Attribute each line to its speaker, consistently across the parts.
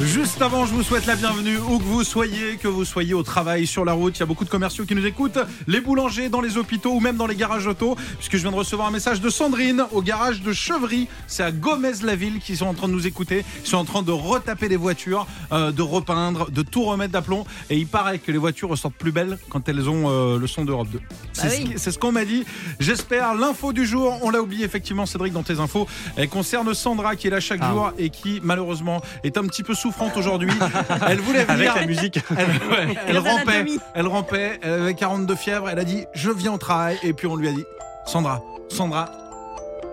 Speaker 1: Juste avant, je vous souhaite la bienvenue où que vous soyez, que vous soyez au travail, sur la route. Il y a beaucoup de commerciaux qui nous écoutent, les boulangers dans les hôpitaux ou même dans les garages auto, puisque je viens de recevoir un message de Sandrine au garage de Chevry. C'est à Gomez-la-Ville qu'ils sont en train de nous écouter. Ils sont en train de retaper les voitures, euh, de repeindre, de tout remettre d'aplomb. Et il paraît que les voitures ressortent plus belles quand elles ont euh, le son d'Europe 2. C'est ce
Speaker 2: oui.
Speaker 1: qui- c'est ce qu'on m'a dit. J'espère. L'info du jour, on l'a oublié effectivement, Cédric, dans tes infos. Elle concerne Sandra qui est là chaque
Speaker 3: Ah.
Speaker 1: jour et qui malheureusement est un petit peu souffrante aujourd'hui. Elle voulait venir.
Speaker 3: Avec la musique.
Speaker 1: Elle, ouais, rampait, elle rampait, elle avait 42 fièvres, elle a dit je viens au travail et puis on lui a dit Sandra, Sandra,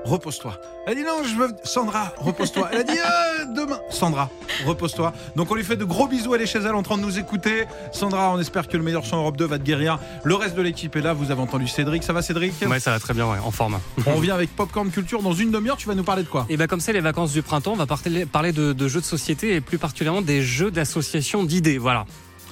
Speaker 1: repose-toi. Elle a dit non, je veux Sandra, repose-toi. Elle a dit Euh, demain, Sandra, repose-toi. Donc on lui fait de gros bisous, elle est chez elle en train de nous écouter. Sandra, on espère que le meilleur son Europe 2 va te guérir. Le reste de l'équipe est là, vous avez entendu Cédric, ça va Cédric
Speaker 3: Ouais, ça va très bien, ouais, en forme.
Speaker 1: On revient avec Popcorn Culture dans une demi-heure, tu vas nous parler de quoi?
Speaker 3: Et bien comme c'est les vacances du printemps, on va parler parler de, de jeux de société et plus particulièrement des jeux d'association d'idées. Voilà.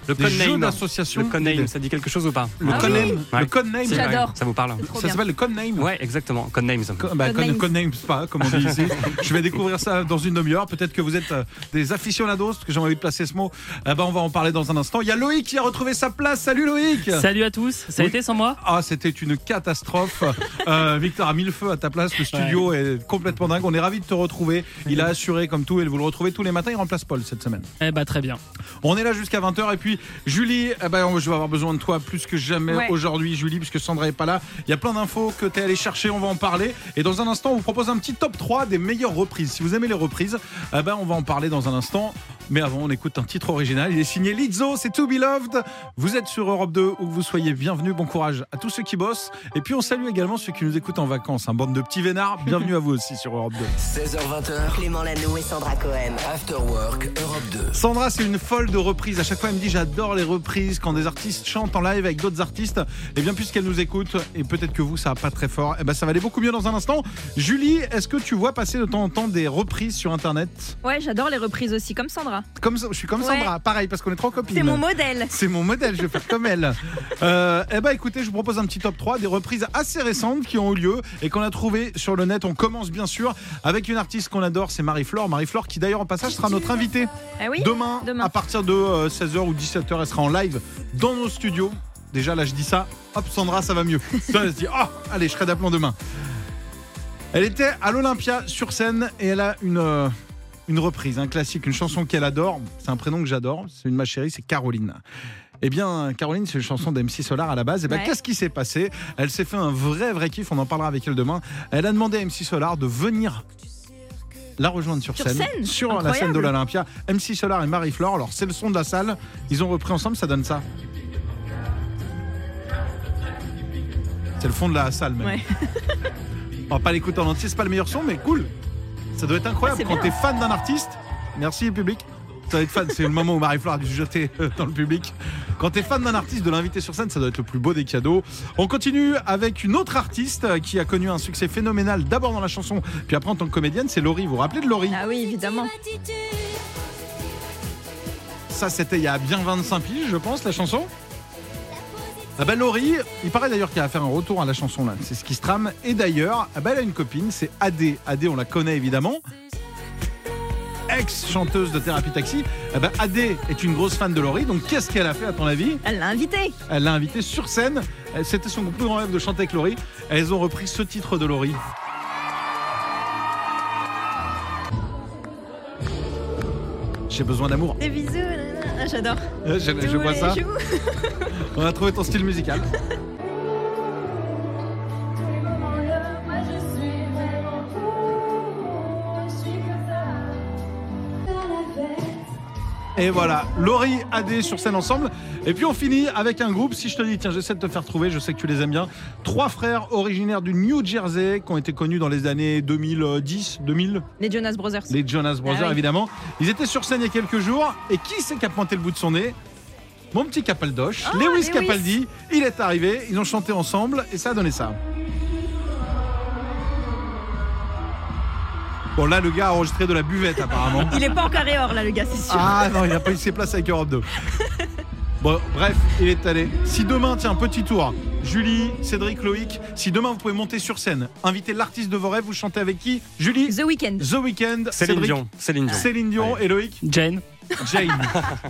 Speaker 3: Le
Speaker 1: Des jeux d'association
Speaker 3: Le codename, ça dit quelque chose ou pas
Speaker 1: Le
Speaker 2: Ah
Speaker 1: codename,
Speaker 2: oui.
Speaker 1: le
Speaker 3: Ouais.
Speaker 1: codename,
Speaker 3: C'est-
Speaker 2: J'adore.
Speaker 3: Ça vous parle
Speaker 1: ça s'appelle le codename.
Speaker 3: Ouais, exactement. Codenames.
Speaker 1: Co- bah,
Speaker 2: Codenames.
Speaker 1: code- Codenames, pas, comme on dit ici. Je vais découvrir ça dans une demi-heure. Peut-être que vous êtes euh, des aficionados, parce que j'ai envie de placer ce mot. Eh ben, on va en parler dans un instant. Il y a Loïc qui a retrouvé sa place. Salut Loïc
Speaker 4: Salut à tous, ça a
Speaker 1: Oui.
Speaker 4: été sans moi?
Speaker 1: Ah, c'était une catastrophe. Euh, Victor a mis le feu à ta place. Le studio est complètement dingue. On est ravis de te retrouver. Il a assuré, comme tout, et vous le retrouvez tous les matins. Il remplace Paul cette semaine.
Speaker 4: Eh bah très bien.
Speaker 1: On est là jusqu'à 20h. Et puis, Julie, eh ben, je vais avoir besoin de toi plus que jamais
Speaker 2: Ouais.
Speaker 1: aujourd'hui, Julie, puisque Sandra est pas là. Il y a plein d'infos que tu es allé chercher. On va en parler. Et dans un instant, on vous propose un petit top 3 des meilleures reprises. Si vous aimez les reprises, eh ben, on va en parler dans un instant. Mais avant, on écoute un titre original. Il est signé Lizzo, c'est To Be Loved. Vous êtes sur Europe 2, où que vous soyez. Bienvenue, bon courage à tous ceux qui bossent. Et puis, on salue également ceux qui nous écoutent en vacances. Un bande de petits vénards. Bienvenue à vous aussi sur Europe 2.
Speaker 5: 16h20h,
Speaker 6: Clément Lano et Sandra Cohen.
Speaker 5: After Work Europe 2.
Speaker 1: Sandra, c'est une folle de reprises. À chaque fois, elle me dit j'adore les reprises quand des artistes chantent en live avec d'autres artistes. Et bien, puisqu'elle nous écoute, et peut-être que vous, ça va pas très fort, et ben ça va aller beaucoup mieux dans un instant. Julie, est-ce que tu vois passer de temps en temps des reprises sur Internet?
Speaker 2: Ouais, j'adore les reprises aussi, comme Sandra.
Speaker 1: Comme je suis comme
Speaker 2: Ouais.
Speaker 1: Sandra, pareil, parce qu'on est trop copines.
Speaker 2: C'est mon modèle.
Speaker 1: C'est mon modèle, je vais faire comme elle. Euh, eh ben écoutez, je vous propose un petit top 3 des reprises assez récentes qui ont eu lieu et qu'on a trouvé sur le net. On commence bien sûr avec une artiste qu'on adore, c'est Marie-Flore. Marie-Flore qui d'ailleurs en passage sera notre invitée
Speaker 2: Ah oui
Speaker 1: demain,
Speaker 2: Demain.
Speaker 1: à partir de 16h ou 17h, elle sera en live dans nos studios. Déjà là je dis ça, hop Sandra ça va mieux. Ça, elle se dit, oh allez je serai d'aplomb demain. Elle était à l'Olympia sur scène et elle a une, euh, une reprise, un classique, une chanson qu'elle adore. C'est un prénom que j'adore, c'est une ma chérie, c'est Caroline. Eh bien, Caroline, c'est une chanson d'MC Solar à la base. Et ben,
Speaker 2: Ouais.
Speaker 1: qu'est-ce qui s'est passé? Elle s'est fait un vrai, vrai kiff. On en parlera avec elle demain. Elle a demandé à MC Solar de venir la rejoindre sur,
Speaker 2: Sur scène
Speaker 1: sur la scène de l'Olympia. MC Solar et Marie-Flore. Alors, c'est le son de la salle. Ils ont repris ensemble, ça donne ça. C'est le fond de la salle, même.
Speaker 2: Ouais.
Speaker 1: On va pas l'écouter en entier, c'est pas le meilleur son, mais cool. Ça doit être incroyable
Speaker 2: Ouais,
Speaker 1: quand t'es fan d'un artiste. Merci, public. Ça doit être fan. C'est le moment où Marie-Flore a dû se jeter euh, dans le public. Quand t'es fan d'un artiste, de l'inviter sur scène, ça doit être le plus beau des cadeaux. On continue avec une autre artiste euh, qui a connu un succès phénoménal, d'abord dans la chanson, puis après en tant que comédienne, c'est Laurie. Vous vous rappelez de Laurie?
Speaker 2: Ah oui, évidemment.
Speaker 1: Ça, c'était il y a bien 25 piges, je pense, la chanson? Ah bah Laurie, il paraît d'ailleurs qu'elle va faire un retour à la chanson là, c'est ce qui se trame. Et d'ailleurs, ah bah elle a une copine, c'est Adé. Adé, on la connaît évidemment. Ex-chanteuse de Thérapie Taxi. Ah bah Adé est une grosse fan de Laurie, donc qu'est-ce qu'elle a fait à ton avis?
Speaker 2: Elle l'a invité.
Speaker 1: Elle l'a invitée sur scène. Elle- C'était son plus grand rêve de chanter avec Laurie. Elles ont repris ce titre de Laurie. J'ai besoin d'amour.
Speaker 2: Des bisous. J'adore.
Speaker 1: Je, je
Speaker 2: Tous
Speaker 1: vois ça. On a trouvé ton style musical. Et voilà, Laurie, Adé sur scène ensemble. Et puis on finit avec un groupe. Si je te dis, tiens, j'essaie de te faire trouver, je sais que tu les aimes bien. Trois frères originaires du New Jersey qui ont été connus dans les années 2010, 2000.
Speaker 2: Les Jonas Brothers.
Speaker 1: Les Jonas Brothers,
Speaker 2: Ah oui.
Speaker 1: évidemment. Ils étaient sur scène il y a quelques jours. Et qui c'est qui a pointé le bout de son nez? Mon petit Capaldoche,
Speaker 2: Ah,
Speaker 1: Lewis
Speaker 2: Lewis.
Speaker 1: Capaldi. Il est arrivé, ils ont chanté ensemble et ça a donné ça. Bon, là, le gars a enregistré de la buvette, apparemment.
Speaker 2: Il est pas en carré or là, le gars, c'est sûr.
Speaker 1: Ah non, il n'a pas eu ses places avec Europe 2. Bon, bref, il est allé. Si demain, tiens, petit tour. Julie, Cédric, Loïc, si demain vous pouvez monter sur scène, inviter l'artiste de vos rêves, vous chantez avec qui? Julie?
Speaker 2: The Weeknd.
Speaker 1: The Weeknd,
Speaker 3: Céline
Speaker 1: Cédric,
Speaker 3: Dion. Céline Dion.
Speaker 1: Céline Dion et Loïc?
Speaker 3: Jane.
Speaker 1: Jane.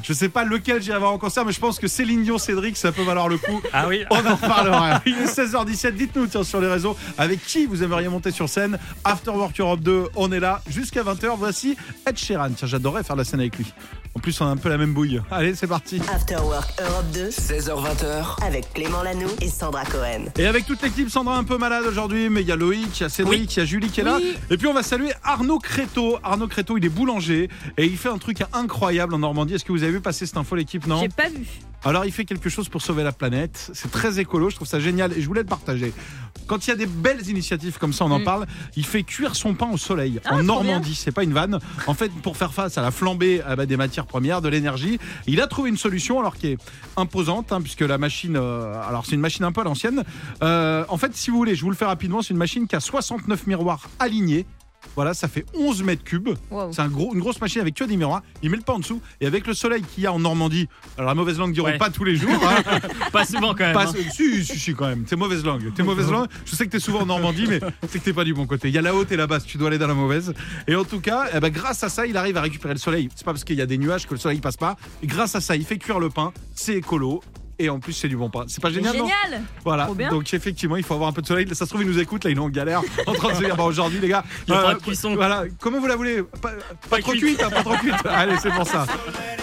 Speaker 1: Je sais pas lequel j'irai voir en concert, mais je pense que Céline Dion, Cédric, ça peut valoir le coup.
Speaker 3: Ah oui.
Speaker 1: On en reparlera. Il est 16h17. Dites-nous tiens, sur les réseaux avec qui vous aimeriez monter sur scène. After Work Europe 2, on est là jusqu'à 20h. Voici Ed Sheeran. Tiens, j'adorerais faire la scène avec lui. En plus, on a un peu la même bouille. Allez, c'est parti.
Speaker 6: After Work Europe 2
Speaker 5: 16h20h,
Speaker 6: avec Clément Lanoux et Sandra Cohen.
Speaker 1: Et avec toute l'équipe, Sandra un peu malade aujourd'hui, mais il y a Loïc, il y a Cédric,
Speaker 3: Oui.
Speaker 1: il y a Julie qui est là.
Speaker 2: Oui.
Speaker 1: Et puis on va saluer Arnaud Créteau. Arnaud Créteau, il est boulanger et il fait un truc incroyable en Normandie. Est-ce que vous avez vu passer cette info, l'équipe? Non?
Speaker 2: J'ai pas vu.
Speaker 1: Alors il fait quelque chose pour sauver la planète. C'est très écolo, je trouve ça génial et je voulais le partager. Quand il y a des belles initiatives comme ça, on en
Speaker 2: Mm.
Speaker 1: parle. Il fait cuire son pain au soleil
Speaker 2: Ah,
Speaker 1: en Normandie. C'est pas une vanne. En fait, pour faire face à la flambée ah bah, des matières premières, de l'énergie, il a trouvé une solution alors qui est imposante hein, puisque la machine, euh, alors c'est une machine un peu à l'ancienne. Euh, en fait, si vous voulez, je vous le fais rapidement. C'est une machine qui a 69 miroirs alignés. Voilà, ça fait 11 mètres cubes.
Speaker 2: Wow.
Speaker 1: C'est un gros, une grosse machine avec que des miroirs. Il met le pain en dessous. Et avec le soleil qu'il y a en Normandie, alors la mauvaise langue
Speaker 3: Ouais.
Speaker 1: pas tous les jours. hein.
Speaker 3: Pas souvent quand même.
Speaker 1: Pas-
Speaker 3: hein.
Speaker 1: si, si, si, quand même. T'es mauvaise langue. T'es mauvaise langue. Je sais que t'es souvent en Normandie, mais c'est que t'es pas du bon côté. Il y a la haute et la basse. Tu dois aller dans la mauvaise. Et en tout cas, eh ben, grâce à ça, il arrive à récupérer le soleil. C'est pas parce qu'il y a des nuages que le soleil passe pas. Et grâce à ça, il fait cuire le pain. C'est écolo. Et en plus, c'est du bon pain. C'est pas génial, non
Speaker 2: Génial.
Speaker 1: Voilà.
Speaker 2: Trop bien.
Speaker 1: Donc effectivement, il faut avoir un peu de soleil. Ça se trouve, il nous écoute. Là, il est en galère, en train de se dire, bah, aujourd'hui, les gars,
Speaker 3: Il y a pas de cuisson.
Speaker 1: Voilà. Comment vous la voulez? Pas, pas trop
Speaker 3: cuite.
Speaker 1: cuite, hein, pas trop cuite. Allez, c'est pour ça.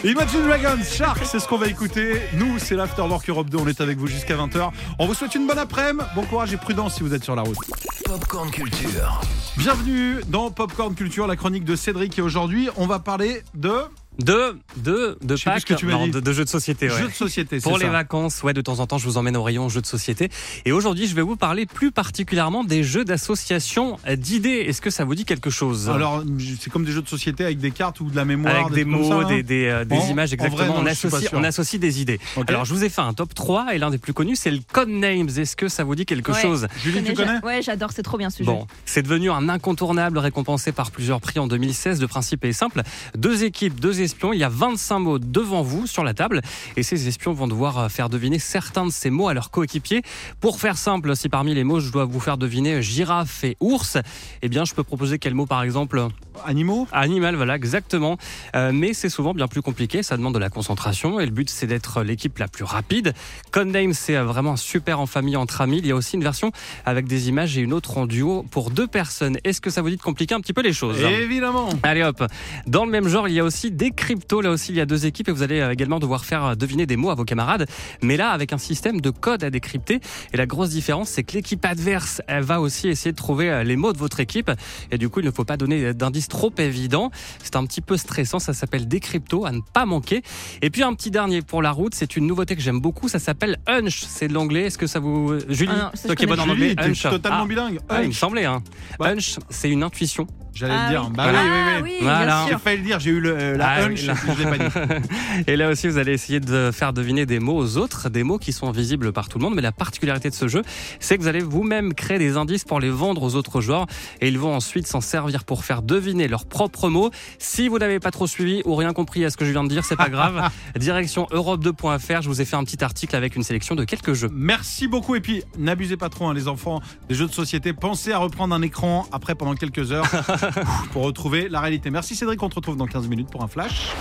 Speaker 1: Imagine Dragons, Shark, c'est ce qu'on va écouter. Nous, c'est l'Afterwork Europe 2. On est avec vous jusqu'à 20h. On vous souhaite une bonne après-midi. Bon courage et prudence si vous êtes sur la route.
Speaker 5: Popcorn Culture.
Speaker 1: Bienvenue dans Popcorn Culture, la chronique de Cédric. Et aujourd'hui, on va parler de
Speaker 3: De, de, de
Speaker 1: Je sais plus
Speaker 3: Pâques.
Speaker 1: ce que tu m'as
Speaker 3: Non,
Speaker 1: dit.
Speaker 3: de, de jeux de société. ouais.
Speaker 1: jeux de société.
Speaker 3: Pour les
Speaker 1: ça.
Speaker 3: vacances, ouais, de temps en temps, je vous emmène au rayon jeux de société. Et aujourd'hui, je vais vous parler plus particulièrement des jeux d'association d'idées. Est-ce que ça vous dit quelque chose?
Speaker 1: Alors, c'est comme des jeux de société avec des cartes ou de la mémoire.
Speaker 3: avec des mots,
Speaker 1: ça, hein
Speaker 3: des, des, euh, des
Speaker 1: En-
Speaker 3: images,
Speaker 1: en vrai,
Speaker 3: exactement.
Speaker 1: non,
Speaker 3: on, associe, on associe des idées. Alors, je vous ai fait un top 3 et l'un des plus connus, c'est le Codenames. Est-ce que ça vous dit quelque
Speaker 2: Ouais.
Speaker 3: chose?
Speaker 1: Julie, tu
Speaker 2: Connais-
Speaker 1: connais?
Speaker 2: Ouais, j'adore, c'est trop bien ce jeu.
Speaker 3: Bon, c'est devenu un incontournable récompensé par plusieurs prix en 2016. Le principe est simple. Deux équipes, deux Il y a 25 mots devant vous sur la table. Et ces espions vont devoir euh, faire deviner certains de ces mots à leurs coéquipiers. Pour faire simple, si parmi les mots, je dois vous faire deviner girafe et ours, eh bien, je peux proposer quel mot, par exemple?
Speaker 1: Animaux
Speaker 3: Animal, voilà, exactement. Euh, mais c'est souvent bien plus compliqué, ça demande de la concentration et le but c'est d'être l'équipe la plus rapide. Codename, c'est euh, vraiment super en famille, entre amis. Il y a aussi une version avec des images et une autre en duo pour deux personnes. Est-ce que ça vous dit de compliquer un petit peu les choses
Speaker 1: Évidemment.
Speaker 3: Allez hop. Dans le même genre, il y a aussi des cryptos. Là aussi, il y a deux équipes et vous allez euh, également devoir faire euh, deviner des mots à vos camarades. Mais là, avec un système de code à décrypter. Et la grosse différence, c'est que l'équipe adverse, elle va aussi essayer de trouver les mots de votre équipe. Et du coup, il ne faut pas donner d'indices trop évidents. C'est un petit peu stressant. Ça s'appelle Décrypto, à ne pas manquer. Et puis un petit dernier pour la route. C'est une nouveauté que j'aime beaucoup. Ça s'appelle Hunch. C'est de l'anglais. Est-ce que ça vous, Julie,
Speaker 2: Ah non, ça,
Speaker 3: toi qui es bonne en anglais,
Speaker 1: Julie, t'es
Speaker 3: Hunch.
Speaker 1: totalement
Speaker 3: Ah.
Speaker 1: bilingue.
Speaker 3: Ah, il me semblait. Hein.
Speaker 1: Bah.
Speaker 3: Hunch, c'est une intuition.
Speaker 1: J'allais
Speaker 2: Ah
Speaker 1: le dire.
Speaker 2: oui.
Speaker 1: Bah oui,
Speaker 2: Ah
Speaker 1: oui, oui.
Speaker 2: oui,
Speaker 3: Voilà.
Speaker 1: J'ai failli le dire, j'ai eu le- euh, la
Speaker 3: Ah
Speaker 1: hunch,
Speaker 3: là.
Speaker 1: je l'ai pas dit.
Speaker 3: Et là aussi, vous allez essayer de faire deviner des mots aux autres, des mots qui sont visibles par tout le monde. Mais la particularité de ce jeu, c'est que vous allez vous-même créer des indices pour les vendre aux autres joueurs. Et ils vont ensuite s'en servir pour faire deviner leurs propres mots. Si vous n'avez pas trop suivi ou rien compris à ce que je viens de dire, c'est pas grave. Direction europe2.fr, je vous ai fait un petit article avec une sélection de quelques jeux.
Speaker 1: Merci beaucoup et puis n'abusez pas trop hein, les enfants des jeux de société. Pensez à reprendre un écran après pendant quelques heures pour retrouver la réalité. Merci Cédric, on te retrouve dans 15 minutes pour un flash.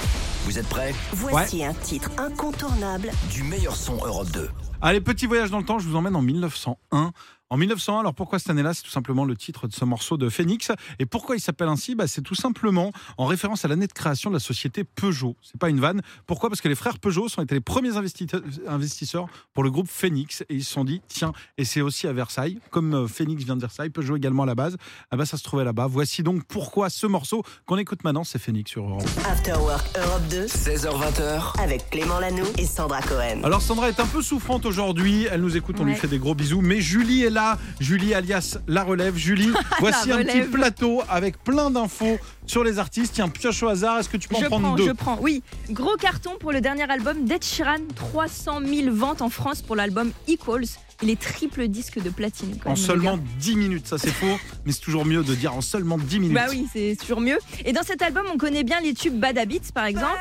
Speaker 5: Vous êtes prêts?
Speaker 6: Voici un titre incontournable
Speaker 5: Du meilleur son Europe 2.
Speaker 1: Allez, petit voyage dans le temps, je vous emmène en 1901. En 1901, alors pourquoi cette année-là C'est tout simplement le titre de ce morceau de Phoenix. Et pourquoi il s'appelle ainsi? Bah, C'est tout simplement en référence à l'année de création de la société Peugeot. C'est pas une vanne. Pourquoi? Parce que les frères Peugeot ont été les premiers investi- investisseurs pour le groupe Phoenix. Et ils se sont dit, tiens, et c'est aussi à Versailles, comme euh, Phoenix vient de Versailles, Peugeot également à la base, ah bah, ça se trouvait là-bas. Voici donc pourquoi ce morceau qu'on écoute maintenant, c'est Phoenix sur Europe.
Speaker 6: After Work Europe 2
Speaker 5: 16h20h,
Speaker 6: avec Clément Lanoux et Sandra Cohen.
Speaker 1: Alors Sandra est un peu souffrante aujourd'hui, elle nous écoute, on lui fait des gros bisous, mais Julie est là, Julie alias La Relève. Julie, voici un petit plateau avec plein d'infos sur les artistes. Tiens, pioche au hasard, est-ce que tu peux en
Speaker 2: Je
Speaker 1: prendre
Speaker 2: prends,
Speaker 1: deux
Speaker 2: je prends. Oui, gros carton pour le dernier album d'Ed Sheeran, 300 000 ventes en France pour l'album Equals. Il est triple disque de platine. quand
Speaker 1: En
Speaker 2: même,
Speaker 1: seulement
Speaker 2: gars.
Speaker 1: 10 minutes, ça c'est faux, mais c'est toujours mieux de dire en seulement 10 minutes.
Speaker 2: Bah oui, c'est toujours mieux. Et dans cet album, on connaît bien les tubes Bad Habits, par exemple.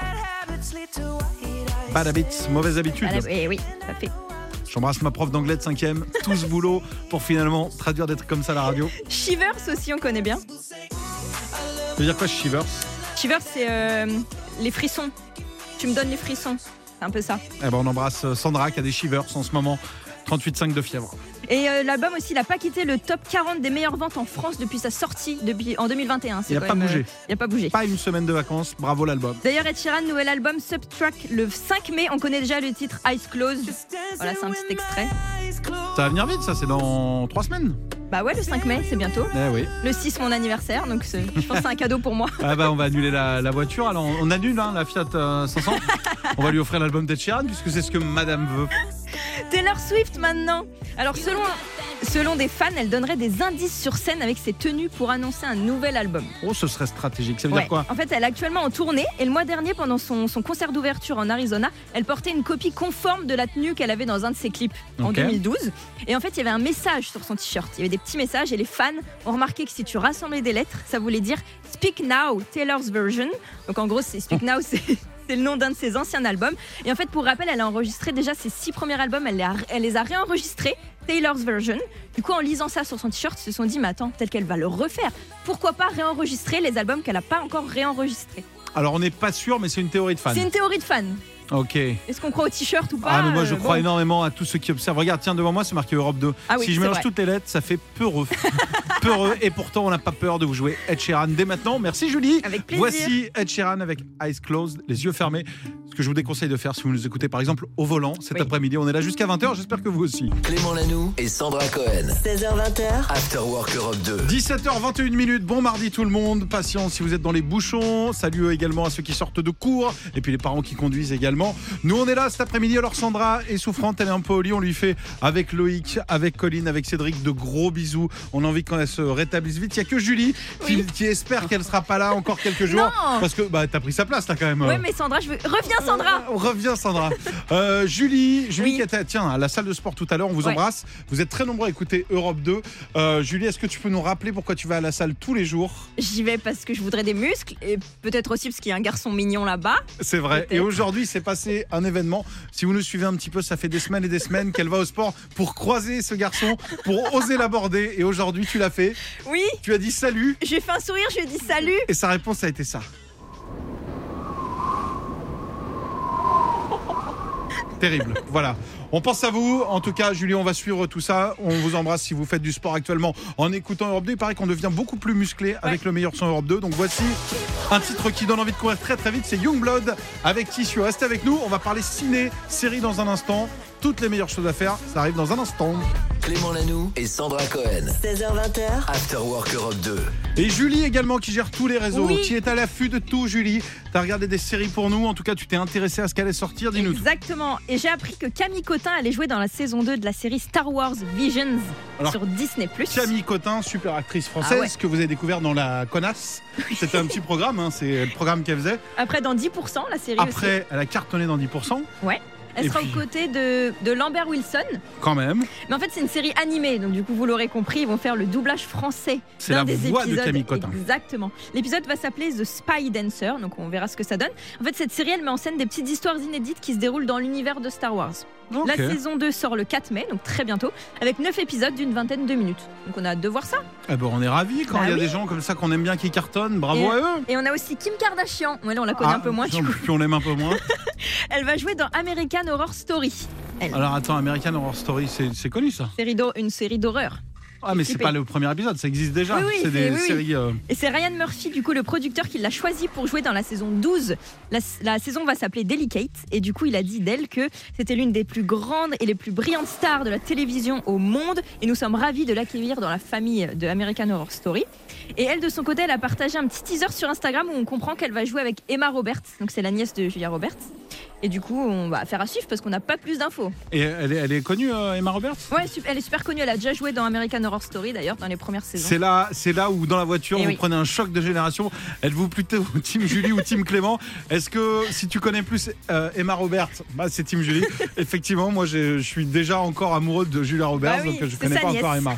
Speaker 1: Bad habits, mauvaise habitude.
Speaker 2: Ah, eh oui, ça fait.
Speaker 1: J'embrasse ma prof d'anglais de 5ème, tout ce boulot pour finalement traduire des trucs comme ça à la radio.
Speaker 2: Shivers aussi, on connaît bien.
Speaker 1: Ça veut dire quoi, Shivers?
Speaker 2: Shivers, c'est euh, les frissons. Tu me donnes les frissons. C'est un peu ça.
Speaker 1: Eh ben, on embrasse euh, Sandra qui a des Shivers en ce moment. 38,5 de fièvre.
Speaker 2: Et euh, l'album aussi, il n'a pas quitté le top 40 des meilleures ventes en France depuis sa sortie depuis, en 2021. C'est
Speaker 1: Il a
Speaker 2: quand
Speaker 1: pas
Speaker 2: même,
Speaker 1: bougé.
Speaker 2: euh, il n'a pas bougé.
Speaker 1: Pas une semaine de vacances, bravo l'album.
Speaker 2: D'ailleurs, Ed Sheeran, nouvel album Subtrack le 5 mai. On connaît déjà le titre Eyes Closed. Voilà, c'est un petit extrait.
Speaker 1: Ça va venir vite, ça, c'est dans 3 semaines.
Speaker 2: Bah ouais, le 5 mai, c'est bientôt.
Speaker 1: Eh oui.
Speaker 2: Le 6, mon anniversaire. Donc je pense que c'est un cadeau pour moi.
Speaker 1: Ah bah on va annuler la, la voiture, alors on, annule hein, la Fiat euh, 500. On va lui offrir l'album d'Ed Sheeran puisque c'est ce que madame veut.
Speaker 2: Taylor Swift maintenant. Alors selon, selon des fans, elle donnerait des indices sur scène avec ses tenues pour annoncer un nouvel album.
Speaker 1: Oh, ce serait stratégique. Ça veut
Speaker 2: Ouais.
Speaker 1: dire quoi
Speaker 2: En fait, elle est actuellement en tournée et le mois dernier, pendant son, son concert d'ouverture en Arizona, elle portait une copie conforme de la tenue qu'elle avait dans un de ses clips en
Speaker 1: Ok.
Speaker 2: 2012. Et en fait, il y avait un message sur son t-shirt. Il y avait des petits messages et les fans ont remarqué que si tu rassemblais des lettres, ça voulait dire Speak Now, Taylor's Version. Donc en gros, c'est Speak Now, c'est. C'est le nom d'un de ses anciens albums. Et en fait, pour rappel, elle a enregistré déjà ses six premiers albums. Elle les a, elle les a réenregistrés, Taylor's Version. Du coup, en lisant ça sur son t-shirt, ils se sont dit, mais attends, peut-être qu'elle va le refaire. Pourquoi pas réenregistrer les albums qu'elle n'a pas encore réenregistrés?
Speaker 1: Alors on n'est pas sûr, mais c'est une théorie de fan.
Speaker 2: c'est une théorie de fan.
Speaker 1: Ok.
Speaker 2: Est-ce qu'on croit au t-shirt ou pas
Speaker 1: Ah mais moi je
Speaker 2: Euh,
Speaker 1: crois
Speaker 2: bon.
Speaker 1: énormément à tous ceux qui observent. Regarde, tiens devant moi c'est marqué Europe 2.
Speaker 2: Ah oui,
Speaker 1: si je mélange
Speaker 2: vrai.
Speaker 1: toutes les lettres, ça fait peureux. peureux et pourtant on n'a pas peur de vous jouer Ed Sheeran dès maintenant. Merci Julie.
Speaker 2: Avec plaisir.
Speaker 1: Voici Ed Sheeran avec Eyes Closed, les yeux fermés. Que je vous déconseille de faire si vous nous écoutez par exemple au volant cet
Speaker 2: Oui.
Speaker 1: après-midi. On est là jusqu'à 20h, j'espère que vous aussi.
Speaker 5: Clément Lanoux et Sandra Cohen.
Speaker 6: 16h20h,
Speaker 5: After Work Europe 2.
Speaker 1: 17h21 minutes, bon mardi tout le monde. Patience si vous êtes dans les bouchons. Salut également à ceux qui sortent de cours et puis les parents qui conduisent également. Nous on est là cet après-midi. Alors Sandra est souffrante, elle est un peu au lit. On lui fait avec Loïc, avec Colline, avec Cédric de gros bisous. On a envie qu'elle se rétablisse vite. Il y a que Julie qui,
Speaker 2: Oui.
Speaker 1: qui espère qu'elle sera pas là encore quelques jours
Speaker 2: Non.
Speaker 1: parce que bah t'as pris sa place là quand même.
Speaker 2: Ouais, mais Sandra, je veux. Reviens, Sandra
Speaker 1: Euh, Reviens Sandra. Euh, Julie, Julie
Speaker 2: Oui.
Speaker 1: qui était tiens, à la salle de sport tout à l'heure, on vous
Speaker 2: Ouais.
Speaker 1: embrasse. Vous êtes très nombreux à écouter Europe 2. Euh, Julie, est-ce que tu peux nous rappeler pourquoi tu vas à la salle tous les jours?
Speaker 2: J'y vais parce que je voudrais des muscles et peut-être aussi parce qu'il y a un garçon mignon là-bas.
Speaker 1: C'est vrai. Et aujourd'hui, s'est passé un événement. Si vous nous suivez un petit peu, ça fait des semaines et des semaines qu'elle va au sport pour croiser ce garçon, pour oser l'aborder. Et aujourd'hui, tu l'as fait.
Speaker 2: Oui,
Speaker 1: Tu as dit salut.
Speaker 2: j'ai fait un sourire, je lui ai dit salut.
Speaker 1: Et sa réponse a été ça. Terrible. Voilà. On pense à vous. En tout cas, Julie, on va suivre tout ça. On vous embrasse si vous faites du sport actuellement en écoutant Europe 2. Il paraît qu'on devient beaucoup plus musclé avec le meilleur son Europe 2. Donc voici un titre qui donne envie de courir très très vite. C'est Youngblood avec Tissu. Restez avec nous. On va parler ciné, série dans un instant. Toutes les meilleures choses à faire, ça arrive dans un instant.
Speaker 5: Clément Lanoux et Sandra Cohen.
Speaker 6: 16h20h,
Speaker 5: After Work Europe 2.
Speaker 1: Et Julie également qui gère tous les réseaux,
Speaker 2: Oui.
Speaker 1: qui est à l'affût de tout, Julie. T'as regardé des séries pour nous, en tout cas tu t'es intéressé à ce qu'elle allait sortir, dis-nous tout.
Speaker 2: Exactement. Et j'ai appris que Camille Cotin allait jouer dans la saison 2 de la série Star Wars Visions
Speaker 1: Alors,
Speaker 2: sur Disney+.
Speaker 1: Camille Cotin, super actrice française
Speaker 2: Ah ouais.
Speaker 1: que vous avez découvert dans La Connasse. C'était un petit programme, hein, c'est le programme qu'elle faisait.
Speaker 2: Après, dans 10%, la série aussi.
Speaker 1: Après, elle a cartonné dans 10%,
Speaker 2: Ouais. Elle
Speaker 1: Et
Speaker 2: sera
Speaker 1: puis-
Speaker 2: aux côtés de, de Lambert Wilson.
Speaker 1: quand même.
Speaker 2: Mais en fait, c'est une série animée. Donc, du coup, vous l'aurez compris, ils vont faire le doublage français.
Speaker 1: C'est la
Speaker 2: des
Speaker 1: voix de. Camille Cotin.
Speaker 2: Exactement. L'épisode va s'appeler The Spy Dancer. Donc, on verra ce que ça donne. En fait, cette série, elle met en scène des petites histoires inédites qui se déroulent dans l'univers de Star Wars. La saison 2 sort le 4 mai, donc très bientôt, avec 9 épisodes d'une vingtaine de minutes. Donc, on a hâte de voir ça.
Speaker 1: Eh ben, on est ravis quand
Speaker 2: Bah
Speaker 1: il y a
Speaker 2: oui.
Speaker 1: des gens comme ça qu'on aime bien qui cartonnent. Bravo
Speaker 2: Et-
Speaker 1: à eux.
Speaker 2: Et on a aussi Kim Kardashian. Ouais, là, on la connaît
Speaker 1: Ah,
Speaker 2: un peu moins.
Speaker 1: Puis on l'aime un peu moins.
Speaker 2: Elle va jouer dans American Horror Story. Elle.
Speaker 1: Alors attends, American Horror Story, c'est connu ça?
Speaker 2: Une série d'horreur.
Speaker 1: Ah mais c'est pas le premier épisode, ça existe déjà.
Speaker 2: Oui, oui,
Speaker 1: c'est des
Speaker 2: oui.
Speaker 1: séries. euh,
Speaker 2: Et c'est Ryan Murphy, du coup, le producteur, qui l'a choisi pour jouer dans la saison 12. La, la saison va s'appeler Delicate. Et du coup, il a dit d'elle que c'était l'une des plus grandes et les plus brillantes stars de la télévision au monde. Et nous sommes ravis de l'accueillir dans la famille de American Horror Story. Et elle, de son côté, elle a partagé un petit teaser sur Instagram où on comprend qu'elle va jouer avec Emma Roberts. Donc, c'est la nièce de Julia Roberts. Et du coup, on va faire à suivre parce qu'on n'a pas plus d'infos.
Speaker 1: Et elle est, elle est connue, euh, Emma Roberts?
Speaker 2: Ouais, elle est super connue. Elle a déjà joué dans American Horror Story, d'ailleurs, dans les premières saisons.
Speaker 1: C'est là, c'est là où dans la voiture
Speaker 2: Eh
Speaker 1: vous
Speaker 2: oui.
Speaker 1: prenez un choc de génération. Êtes-vous plutôt Team Julie ou Team Clément? Est-ce que si tu connais plus euh, Emma Roberts, bah c'est Team Julie. Effectivement, moi je suis déjà encore amoureux de Julia Roberts,
Speaker 2: Bah oui,
Speaker 1: donc je
Speaker 2: c'est
Speaker 1: connais
Speaker 2: sa
Speaker 1: pas
Speaker 2: nièce.
Speaker 1: encore Emma.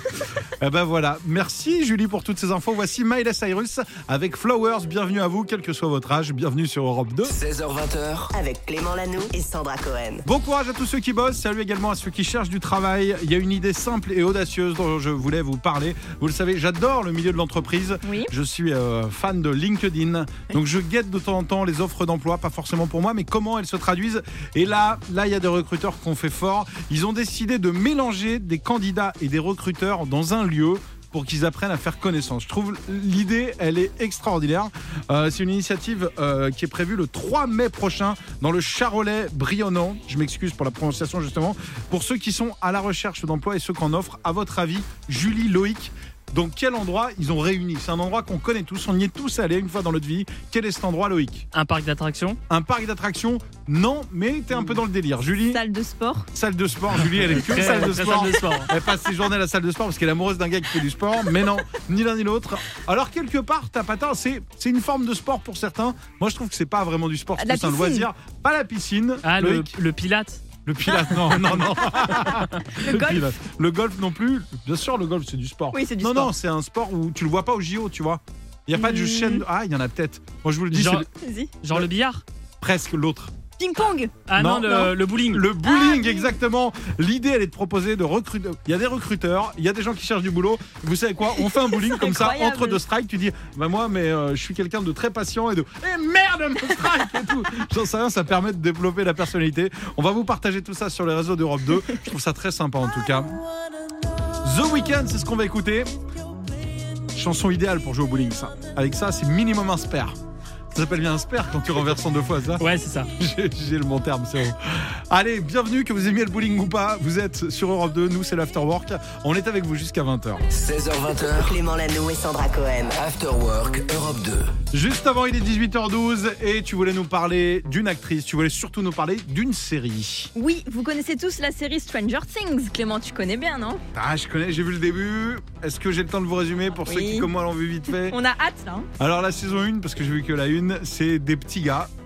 Speaker 1: Eh ben voilà, merci Julie pour toutes ces infos. Voici Miley Cyrus avec Flowers. Bienvenue à vous, quel que soit votre âge. Bienvenue sur Europe 2.
Speaker 5: 16h20h.
Speaker 6: avec Clément Et Sandra Cohen.
Speaker 1: Bon courage à tous ceux qui bossent, salut également à ceux qui cherchent du travail. Il y a une idée simple et audacieuse dont je voulais vous parler. Vous le savez, j'adore le milieu de l'entreprise.
Speaker 2: Oui.
Speaker 1: Je suis euh, fan de LinkedIn. Donc je guette de temps en temps les offres d'emploi, pas forcément pour moi, mais comment elles se traduisent. Et là, là, il y a des recruteurs qui ont fait fort. Ils ont décidé de mélanger des candidats et des recruteurs dans un lieu pour qu'ils apprennent à faire connaissance. Je trouve l'idée, elle est extraordinaire. Euh, c'est une initiative euh, qui est prévue le 3 mai prochain dans le Charolais Brionnant. Je m'excuse pour la prononciation justement. Pour ceux qui sont à la recherche d'emploi et ceux qu'en offrent, à votre avis, Julie Loïc, donc quel endroit ils ont réuni? C'est un endroit qu'on connaît tous, on y est tous allés une fois dans notre vie. Quel est cet endroit Loïc?
Speaker 4: Un parc d'attractions
Speaker 1: Un parc d'attractions? Non, mais t'es un peu dans le délire. Julie,
Speaker 2: Salle de sport.
Speaker 1: salle de sport. Julie, elle est que salle de sport.
Speaker 4: salle de sport.
Speaker 1: Elle passe ses journées à la salle de sport parce qu'elle est amoureuse d'un gars qui fait du sport. Mais non, ni l'un ni l'autre. Alors, quelque part, t'as pas tort. C'est, c'est une forme de sport pour certains. Moi, je trouve que c'est pas vraiment du sport. C'est un loisir. Pas la piscine.
Speaker 4: Ah, le,
Speaker 1: Loïc.
Speaker 4: le pilate
Speaker 1: Le pilate, non, non, non.
Speaker 2: Le golf.
Speaker 1: pilate. Le golf non plus. Bien sûr, le golf, c'est du sport.
Speaker 2: Oui, c'est du
Speaker 1: non,
Speaker 2: sport.
Speaker 1: non, c'est un sport où tu le vois pas au JO, tu vois. Il n'y a pas de
Speaker 2: Hmm.
Speaker 1: chaîne. Ah, il y en a peut-être. Moi, je vous le dis, le-.
Speaker 4: Genre le billard?
Speaker 1: Presque l'autre.
Speaker 2: Ping-pong.
Speaker 4: Ah non,
Speaker 1: Non,
Speaker 4: le,
Speaker 2: non.
Speaker 4: le bowling
Speaker 1: Le bowling,
Speaker 2: Ah,
Speaker 1: exactement. L'idée, elle est de proposer de recruter. Il y a des recruteurs, il y a des gens qui cherchent du boulot. Vous savez quoi? On fait un bowling comme ça
Speaker 2: incroyable.
Speaker 1: entre deux strikes. Tu dis, bah moi, mais euh, je suis quelqu'un de très patient et de, eh merde, mon strike et tout. J'en sais rien, ça permet de développer la personnalité. On va vous partager tout ça sur les réseaux d'Europe 2. Je trouve ça très sympa en tout cas. The Weeknd, c'est ce qu'on va écouter. Chanson idéale pour jouer au bowling, ça. Avec ça, c'est minimum un spare. Ça s'appelle bien un spare quand tu renverses en deux fois, ça.
Speaker 4: Ouais, c'est ça.
Speaker 1: J'ai le bon terme, c'est bon. Allez, bienvenue, que vous aimiez le bowling ou pas. Vous êtes sur Europe 2, nous c'est l'Afterwork. On est avec vous jusqu'à 20h.
Speaker 5: 16h20h,
Speaker 6: Clément Lanoux et Sandra Cohen.
Speaker 5: After Work Europe 2.
Speaker 1: Juste avant, il est 18h12 et tu voulais nous parler d'une actrice, tu voulais surtout nous parler d'une série.
Speaker 2: Oui, vous connaissez tous la série Stranger Things. Clément, tu connais bien, non?
Speaker 1: Ah, je connais, j'ai vu le début. Est-ce que j'ai le temps de vous résumer pour ceux qui, comme moi, l'ont vu vite fait?
Speaker 2: On a hâte, là. hein.
Speaker 1: Alors, la saison 1, parce que j'ai vu que la 1, c'est des petits gars.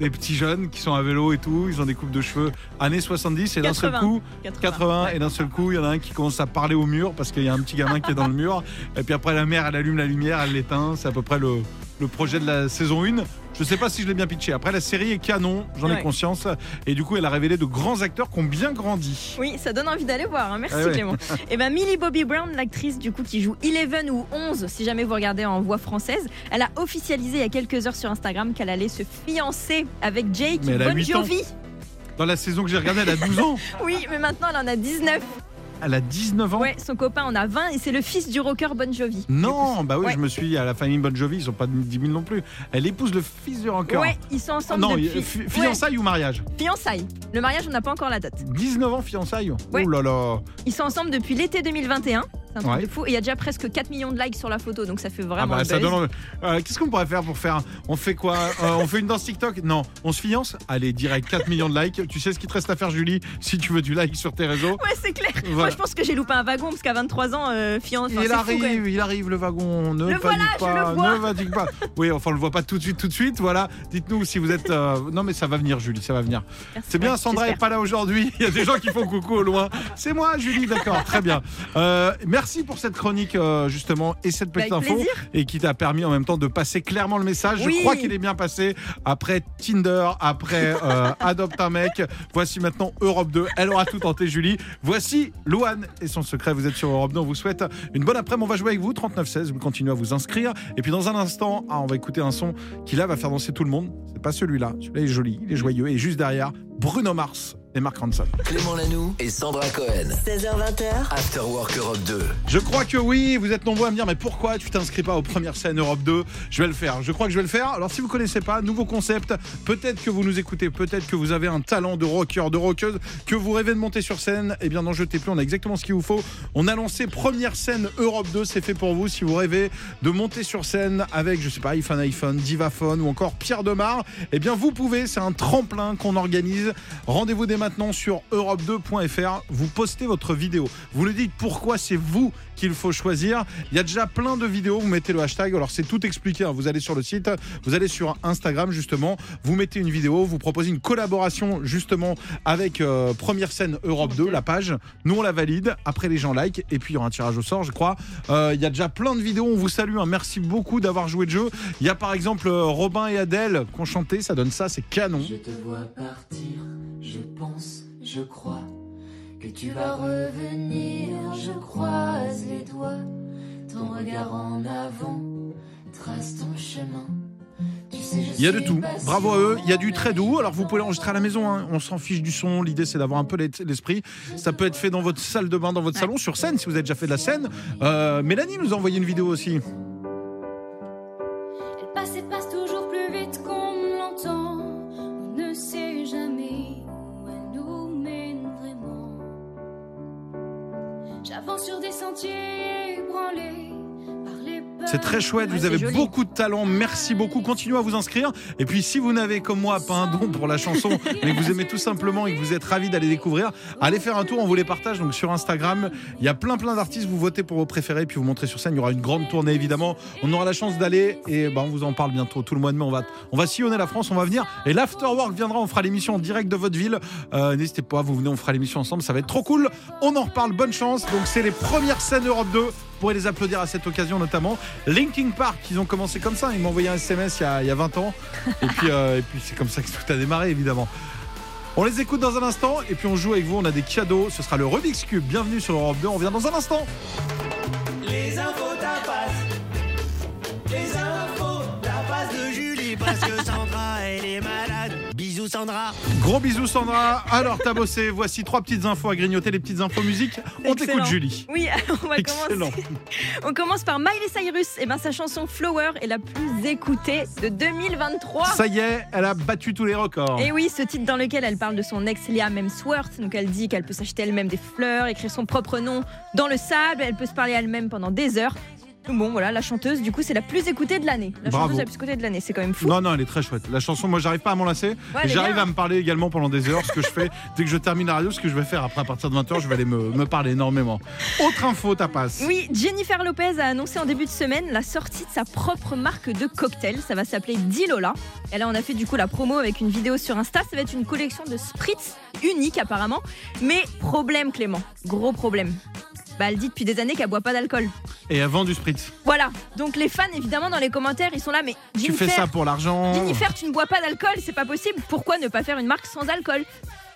Speaker 1: Des petits jeunes qui sont à vélo et tout, ils ont des coupes de cheveux années 70 et d'un seul
Speaker 2: 80.
Speaker 1: coup
Speaker 2: 80.
Speaker 1: 80 et d'un seul coup il y en a un qui commence à parler au mur parce qu'il y a un petit gamin qui est dans le mur et puis après la mère elle allume la lumière elle l'éteint c'est à peu près le, le projet de la saison 1 je sais pas si je l'ai bien pitché après la série est canon j'en ai conscience et du coup elle a révélé de grands acteurs qui ont bien grandi
Speaker 2: Oui, ça donne envie d'aller voir. hein. Merci
Speaker 1: Ah ouais.
Speaker 2: Clément. Et ben Millie Bobby Brown, l'actrice du coup qui joue 11 ou 11, si jamais vous regardez en voix française, elle a officialisé il y a quelques heures sur Instagram qu'elle allait se fiancer avec Jake Bon. Jovi.
Speaker 1: dans la saison que j'ai regardée elle a 12 ans
Speaker 2: Oui, mais maintenant elle en a 19.
Speaker 1: Elle a 19 ans
Speaker 2: Ouais, son copain en a 20 et c'est le fils du rocker Bon Jovi.
Speaker 1: non bah oui
Speaker 2: Ouais.
Speaker 1: je me suis à la famille Bon Jovi ils sont pas 10 000 non plus elle épouse le fils du rocker
Speaker 2: Ouais, ils sont ensemble
Speaker 1: non
Speaker 2: depuis.
Speaker 1: fi-
Speaker 2: Ouais,
Speaker 1: fiançailles ou mariage
Speaker 2: fiançailles. Le mariage, on n'a pas encore la date.
Speaker 1: 19 ans fiançailles
Speaker 2: Ouais.
Speaker 1: oh là là
Speaker 2: Ils sont ensemble depuis l'été 2021. C'est un truc
Speaker 1: Ouais.
Speaker 2: de fou. Et il y a déjà presque 4 millions de likes sur la photo, donc ça fait vraiment
Speaker 1: Ah bah ça donne. Euh, Qu'est-ce qu'on pourrait faire pour faire On fait quoi Euh, On fait une danse TikTok Non. On se fiance Allez, direct 4 millions de likes. Tu sais ce qu'il te reste à faire, Julie, si tu veux du like sur tes réseaux
Speaker 2: Ouais, c'est clair. Moi, je pense que j'ai loupé un wagon parce qu'à 23 ans, euh, fiance. enfin,
Speaker 1: il arrive, il arrive le wagon. Ne
Speaker 2: Le voilà, je
Speaker 1: pas,
Speaker 2: le vois.
Speaker 1: ne panique pas. Oui, enfin on le voit pas tout de suite, tout de suite. Voilà. Dites-nous si vous êtes. euh, Non, mais ça va venir, Julie, ça va venir. C'est bien, Sandra est
Speaker 2: j'espère.
Speaker 1: pas là aujourd'hui. Il y a des gens qui font coucou au loin. C'est moi, Julie, d'accord, très bien. Euh, merci pour cette chronique, euh, justement, et cette petite
Speaker 2: Avec
Speaker 1: info.
Speaker 2: plaisir.
Speaker 1: Et qui t'a permis en même temps de passer clairement le message.
Speaker 2: Oui.
Speaker 1: Je crois qu'il est bien passé. Après Tinder, après euh, Adopte un mec. Voici maintenant Europe 2. Elle aura tout tenté, Julie. Voici Louane et son secret. Vous êtes sur Europe 2. On vous souhaite une bonne après-midi. On va jouer avec vous. 39-16. Vous continuez à vous inscrire. Et puis dans un instant, ah, on va écouter un son qui là va faire danser tout le monde. C'est pas celui-là. Celui-là est joli, il est joyeux. Et juste derrière, Bruno Mars et Mark Ronson.
Speaker 5: Clément Lanoux et Sandra Cohen.
Speaker 6: 16h20h,
Speaker 5: After Work Europe 2.
Speaker 1: Je crois que oui, vous êtes nombreux à me dire mais pourquoi tu t'inscris pas aux premières scènes Europe 2 Je vais le faire, je crois que je vais le faire. Alors si vous connaissez pas, nouveau concept, peut-être que vous nous écoutez, peut-être que vous avez un talent de rocker, de rockeuse, que vous rêvez de monter sur scène, et bien n'en jetez plus, on a exactement ce qu'il vous faut. On a lancé première scène Europe 2, c'est fait pour vous si vous rêvez de monter sur scène avec, je sais pas, iPhone iPhone, Divaphone ou encore Pierre Demar, et bien vous pouvez, c'est un tremplin qu'on organise. Rendez-vous dès maintenant maintenant sur europe2.fr. Vous postez votre vidéo. Vous nous dites pourquoi c'est vous qu'il faut choisir. Il y a déjà plein de vidéos. Vous mettez le hashtag. Alors, c'est tout expliqué. hein. Vous allez sur le site, vous allez sur Instagram, justement. Vous mettez une vidéo. Vous proposez une collaboration, justement, avec euh, Première scène Europe 2, la page. Nous, on la valide. Après, les gens like. Et puis, il y aura un tirage au sort, je crois. Euh, Il y a déjà plein de vidéos. On vous salue. hein. Merci beaucoup d'avoir joué le jeu. Il y a par exemple euh, Robin et Adèle qui ont. Ça donne ça. C'est canon.
Speaker 4: Je te vois partir, je pense, je crois tu vas revenir, je croise les doigts. Ton regard en avant trace ton chemin. Tu sais, je
Speaker 1: Il y a de tout. Bravo à eux. Il y a du très doux. Alors vous pouvez l'enregistrer à la maison. hein. On s'en fiche du son. L'idée c'est d'avoir un peu l'es- l'esprit. Ça peut être fait dans votre salle de bain, dans votre salon, sur scène si vous avez déjà fait de la scène. Euh, Mélanie nous a envoyé une vidéo aussi. Très chouette.
Speaker 2: Ouais,
Speaker 1: Vous avez
Speaker 2: joli.
Speaker 1: beaucoup de talent. Merci beaucoup. Continuez à vous inscrire. Et puis si vous n'avez comme moi pas un don pour la chanson, mais que vous aimez tout simplement et que vous êtes ravis d'aller découvrir, allez faire un tour. On vous les partage donc sur Instagram. Il y a plein plein d'artistes. Vous votez pour vos préférés puis vous montrez sur scène. Il y aura une grande tournée évidemment. On aura la chance d'aller et ben, on vous en parle bientôt. Tout le mois de mai, on va on va sillonner la France. On va venir et l'afterwork viendra. On fera l'émission en direct de votre ville. Euh, N'hésitez pas, vous venez, on fera l'émission ensemble. Ça va être trop cool. On en reparle. Bonne chance. Donc c'est les premières scènes Europe 2. Vous pourrez les applaudir à cette occasion notamment. Linkin Park, ils ont commencé comme ça. Ils m'ont envoyé un SMS il y a, il y a 20 ans. Et puis, euh, et puis c'est comme ça que tout a démarré évidemment. On les écoute dans un instant et puis on joue avec vous. On a des cadeaux. Ce sera le Rubik's Cube. Bienvenue sur Europe 2. On revient dans un instant.
Speaker 7: Les infos. Les infos de Julie. Parce que Sandra, elle est malade. Bisous Sandra.
Speaker 1: Gros bisous Sandra. Alors t'as bossé. Voici trois petites infos à grignoter. Les petites infos musique. On t'écoute. Julie.
Speaker 2: Oui, on va
Speaker 1: Excellent.
Speaker 2: commencer. On commence par Miley Cyrus. Et ben sa chanson Flower est la plus écoutée de 2023.
Speaker 1: Ça y est, elle a battu tous les records.
Speaker 2: Et oui, ce titre dans lequel elle parle de son ex Liam Hemsworth. Donc elle dit qu'elle peut s'acheter elle-même des fleurs, écrire son propre nom dans le sable. Elle peut se parler elle-même pendant des heures. Bon, voilà, la chanteuse, du coup, c'est la plus écoutée de l'année. La
Speaker 1: Bravo.
Speaker 2: chanteuse la plus écoutée de l'année, c'est quand même fou.
Speaker 1: Non, non, elle est très chouette. La chanson, moi, j'arrive pas à m'en lasser.
Speaker 2: Ouais,
Speaker 1: Et j'arrive
Speaker 2: bien.
Speaker 1: à me parler également pendant des heures. Ce que je fais, dès que je termine la radio, ce que je vais faire après, à partir de 20h, je vais aller me, me parler énormément. Autre info, ta passe.
Speaker 2: Oui, Jennifer Lopez a annoncé en début de semaine la sortie de sa propre marque de cocktail. Ça va s'appeler Dilola. Et là, on a fait du coup la promo avec une vidéo sur Insta. Ça va être une collection de spritz unique apparemment. Mais problème, Clément. Gros problème. Bah, elle dit depuis des années qu'elle boit pas d'alcool.
Speaker 1: Et elle vend du spritz.
Speaker 2: Voilà. Donc les fans, évidemment, dans les commentaires, ils sont là. Mais
Speaker 1: Tu
Speaker 2: Jennifer,
Speaker 1: fais ça pour l'argent.
Speaker 2: Jennifer, tu ne bois pas d'alcool, c'est pas possible. Pourquoi ne pas faire une marque sans alcool?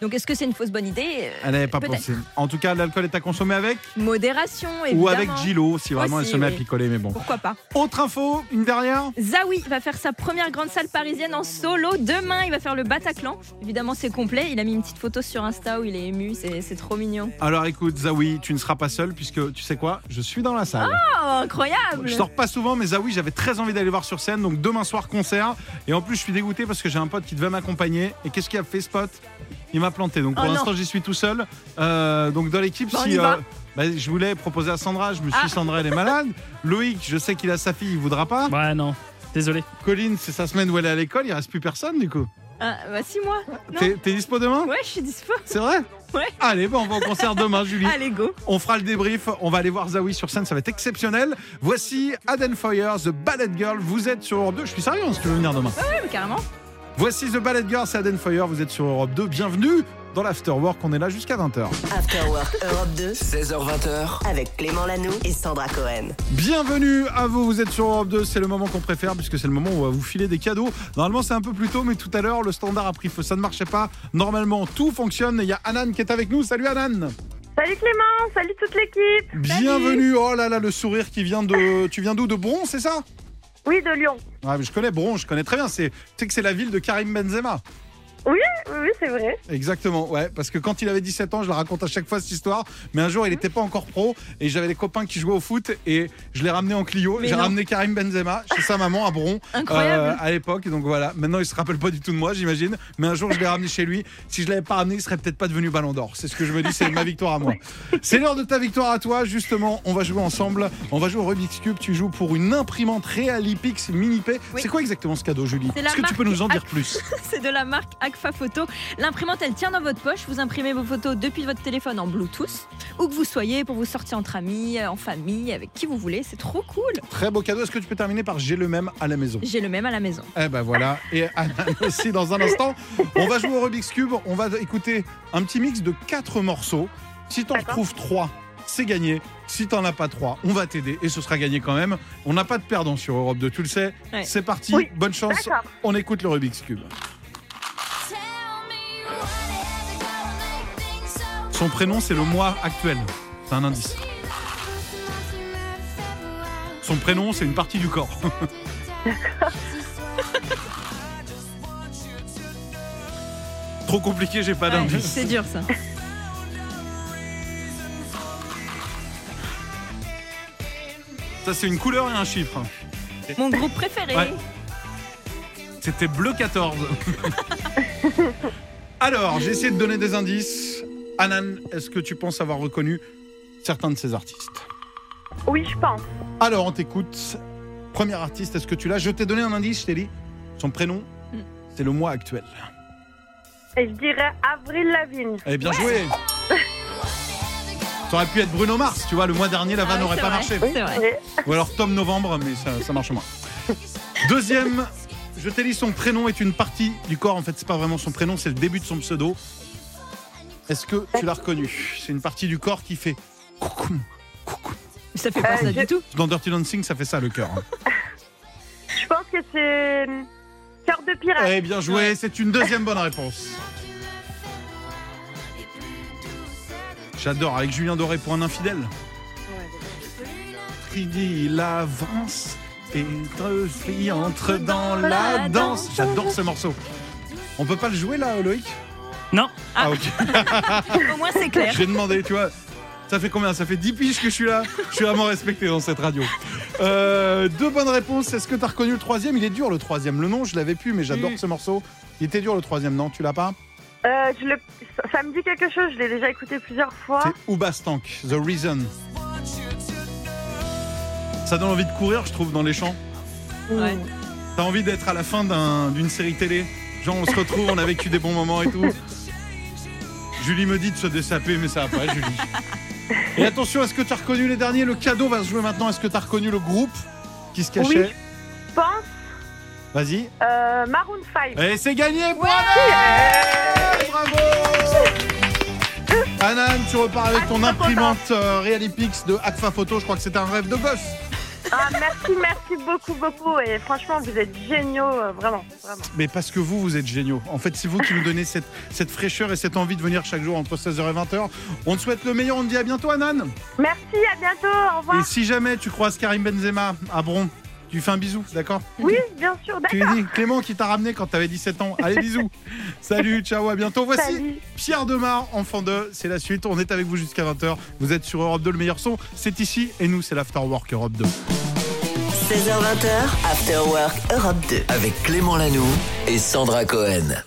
Speaker 2: Donc est-ce que c'est une fausse bonne idée Euh,
Speaker 1: Elle n'avait pas pensé. En tout cas, l'alcool est à consommer avec
Speaker 2: Modération,
Speaker 1: ou
Speaker 2: évidemment.
Speaker 1: avec Gilo, si vraiment
Speaker 2: Aussi,
Speaker 1: elle se met à picoler. Mais bon.
Speaker 2: Pourquoi pas
Speaker 1: Autre info, une dernière.
Speaker 2: Zawi va faire sa première grande salle parisienne en solo. Demain, il va faire le Bataclan. Évidemment, c'est complet. Il a mis une petite photo sur Insta où il est ému. C'est c'est trop mignon.
Speaker 1: Alors écoute, Zawi, tu ne seras pas seul puisque tu sais quoi? Je suis dans la salle.
Speaker 2: Oh, incroyable
Speaker 1: Je sors pas souvent, mais Zawi, j'avais très envie d'aller voir sur scène. Donc demain soir, concert. Et en plus, je suis dégoûté parce que j'ai un pote qui devait m'accompagner. Et qu'est-ce qu'il a fait, ce pote? Il m'a planté. Donc pour
Speaker 2: Oh non.
Speaker 1: l'instant, j'y suis tout seul. Euh, donc dans l'équipe,
Speaker 2: Bah,
Speaker 1: si.
Speaker 2: va.
Speaker 1: bah, je voulais proposer à Sandra, je me suis
Speaker 2: Ah.
Speaker 1: dit, Sandra, elle est malade. Loïc, je sais qu'il a sa fille, il voudra pas.
Speaker 3: Ouais, non. Désolé.
Speaker 1: Colline, c'est sa semaine où elle est à l'école, il reste plus personne du coup.
Speaker 2: Ah, bah, six mois. Non.
Speaker 1: T'es t'es dispo demain?
Speaker 2: Ouais, je suis dispo.
Speaker 1: C'est vrai?
Speaker 2: Ouais.
Speaker 1: Allez, bon, on va au concert demain, Julie.
Speaker 2: Allez, go.
Speaker 1: On fera le débrief, on va aller voir Zawi sur scène, ça va être exceptionnel. Voici Aden Foyer, The Ballet Girl. Vous êtes sur Europe 2, je suis sérieux, hein, si tu veux venir demain.
Speaker 2: Ouais, mais carrément.
Speaker 1: Voici The Ballet Girl, c'est Aden Foyer, vous êtes sur Europe 2. Bienvenue dans l'Afterwork, on est là jusqu'à 20h.
Speaker 6: After Work Europe 2
Speaker 5: 16h20h,
Speaker 6: avec Clément Lanoux et Sandra Cohen.
Speaker 1: Bienvenue à vous, vous êtes sur Europe 2, c'est le moment qu'on préfère puisque c'est le moment où on va vous filer des cadeaux. Normalement c'est un peu plus tôt, mais tout à l'heure le standard a pris feu, ça ne marchait pas. Normalement tout fonctionne, il y a Anan qui est avec nous. Salut Anan
Speaker 8: Salut Clément, salut toute l'équipe.
Speaker 1: Bienvenue, oh là là, le sourire qui vient de... Tu viens d'où? De Bron, c'est ça?
Speaker 8: Oui, de Lyon.
Speaker 1: Ouais, mais je connais Bron, je connais très bien. C'est, tu sais que c'est la ville de Karim Benzema.
Speaker 8: Oui, oui, oui, c'est vrai.
Speaker 1: Exactement, ouais. Parce que quand il avait 17 ans, je la raconte à chaque fois cette histoire. Mais un jour, il n'était pas encore pro et j'avais des copains qui jouaient au foot et je l'ai ramené en Clio. J'ai ramené Karim Benzema chez sa maman à Bron
Speaker 2: Incroyable.
Speaker 1: euh, à l'époque. Donc voilà, maintenant il se rappelle pas du tout de moi, j'imagine. Mais un jour, je l'ai ramené chez lui. Si je l'avais pas ramené, il serait peut-être pas devenu Ballon d'Or. C'est ce que je me dis, c'est ma victoire à moi. C'est l'heure de ta victoire à toi. Justement, on va jouer ensemble. On va jouer au Rubik's Cube. Tu joues pour une imprimante Realipix Mini P.
Speaker 2: Oui.
Speaker 1: C'est quoi exactement ce cadeau, Julie? Est-ce que tu peux nous en dire plus?
Speaker 2: C'est de la marque Agfa Photo. L'imprimante, elle tient dans votre poche. Vous imprimez vos photos depuis votre téléphone en Bluetooth, où que vous soyez, pour vous sortir entre amis, euh, en famille, avec qui vous voulez. C'est trop cool.
Speaker 1: Très beau cadeau. Est-ce que tu peux terminer par j'ai le même à la maison?
Speaker 2: J'ai le même à la maison.
Speaker 1: Eh ben voilà, et aussi dans un instant. On va jouer au Rubik's Cube, on va écouter un petit mix de quatre morceaux. Si t'en retrouves trois, c'est gagné. Si t'en as pas trois, on va t'aider et ce sera gagné quand même. On n'a pas de perdant sur Europe 2, tu le sais.
Speaker 2: Ouais.
Speaker 1: C'est parti,
Speaker 8: Oui.
Speaker 1: bonne chance. On écoute le Rubik's Cube. Son prénom, c'est le mois actuel. C'est un indice. Son prénom, c'est une partie du corps. Trop compliqué, j'ai pas
Speaker 2: Ouais,
Speaker 1: d'indice.
Speaker 2: c'est dur ça.
Speaker 1: Ça, c'est une couleur et un chiffre.
Speaker 2: Mon groupe préféré.
Speaker 1: Ouais. C'était bleu 14. Alors, j'ai essayé de donner des indices. Anan, est-ce que tu penses avoir reconnu certains de ces artistes?
Speaker 8: Oui, je pense.
Speaker 1: Alors, on t'écoute. Premier artiste, est-ce que tu l'as? Je t'ai donné un indice, je t'ai dit. Son prénom,
Speaker 2: Mm.
Speaker 1: c'est le mois actuel.
Speaker 8: Et je dirais Avril Lavigne.
Speaker 1: Eh bien joué Ça aurait pu être Bruno Mars, tu vois, le mois dernier, la
Speaker 2: Ah
Speaker 1: vanne
Speaker 2: oui,
Speaker 1: n'aurait pas
Speaker 2: vrai.
Speaker 1: marché.
Speaker 2: Vrai.
Speaker 1: Ou alors Tom Novembre, mais ça, ça marche moins. Deuxième, je t'ai dit son prénom est une partie du corps. En fait, c'est pas vraiment son prénom, c'est le début de son pseudo. Est-ce que tu l'as reconnu? C'est une partie du corps qui fait coucou, coucou.
Speaker 2: Ça fait pas
Speaker 8: Euh,
Speaker 2: ça
Speaker 8: je-
Speaker 2: du tout?
Speaker 1: Dans Dirty Dancing, ça fait ça le cœur. hein.
Speaker 8: Je pense que c'est hum, Cœur de pirate.
Speaker 1: Eh bien joué, c'est une deuxième bonne réponse. J'adore avec Julien Doré pour un infidèle. Il dit il avance et il entre dans la danse. J'adore ce morceau. On peut pas le jouer là, Loïc?
Speaker 3: Non.
Speaker 1: Ah, ok.
Speaker 2: Au moins c'est clair.
Speaker 1: J'ai demandé, tu vois. Ça fait combien? Ça fait 10 piges que je suis là. Je suis vraiment respecté dans cette radio. Euh, deux bonnes réponses. Est-ce que tu as reconnu le troisième? Il est dur le troisième. Le nom, je l'avais plus, mais j'adore ce morceau. Il était dur le troisième, non? Tu l'as pas?
Speaker 8: Euh, je le- ça- me dit quelque chose, je l'ai déjà écouté plusieurs fois.
Speaker 1: C'est Oubastank, The Reason. Ça donne envie de courir, je trouve, dans les champs.
Speaker 2: Ouais.
Speaker 1: T'as envie d'être à la fin d'un- d'une série télé. Genre, on se retrouve, on a vécu des bons moments et tout. Julie me dit de se dessaper, mais ça va pas, Julie. Et attention, est-ce que tu as reconnu les derniers? Le cadeau va se jouer maintenant. Est-ce que tu as reconnu le groupe qui se cachait?
Speaker 8: Oui. Je pense
Speaker 1: Vas-y.
Speaker 8: euh, Maroon 5.
Speaker 1: Et c'est gagné Anan Bravo Anan, tu repars avec
Speaker 8: Ah,
Speaker 1: ton imprimante euh, Realipix de Agfa Photo. Je crois que c'était un rêve de gosse.
Speaker 8: Ah, merci, merci beaucoup, beaucoup. Et franchement, vous êtes géniaux, euh, vraiment, vraiment.
Speaker 1: Mais parce que vous, vous êtes géniaux. En fait, c'est vous qui nous donnez cette, cette fraîcheur et cette envie de venir chaque jour entre 16h et 20h. On te souhaite le meilleur. On te dit à bientôt, Anan.
Speaker 8: Merci, à bientôt, au revoir.
Speaker 1: Et si jamais tu croises Karim Benzema à Bron, tu lui fais un bisou, d'accord
Speaker 8: Oui, bien sûr,
Speaker 1: Tu
Speaker 8: d'accord.
Speaker 1: lui dis Clément qui t'a ramené quand t'avais 17 ans. Allez, bisous. Salut, ciao, à bientôt. Voici
Speaker 8: Salut.
Speaker 1: Pierre Demar, enfant 2. C'est la suite. On est avec vous jusqu'à 20h. Vous êtes sur Europe 2, le meilleur son. C'est ici. Et nous, c'est l'Afterwork Europe 2.
Speaker 6: 16h20, After Work Europe 2.
Speaker 5: Avec Clément Lanoux et Sandra Cohen.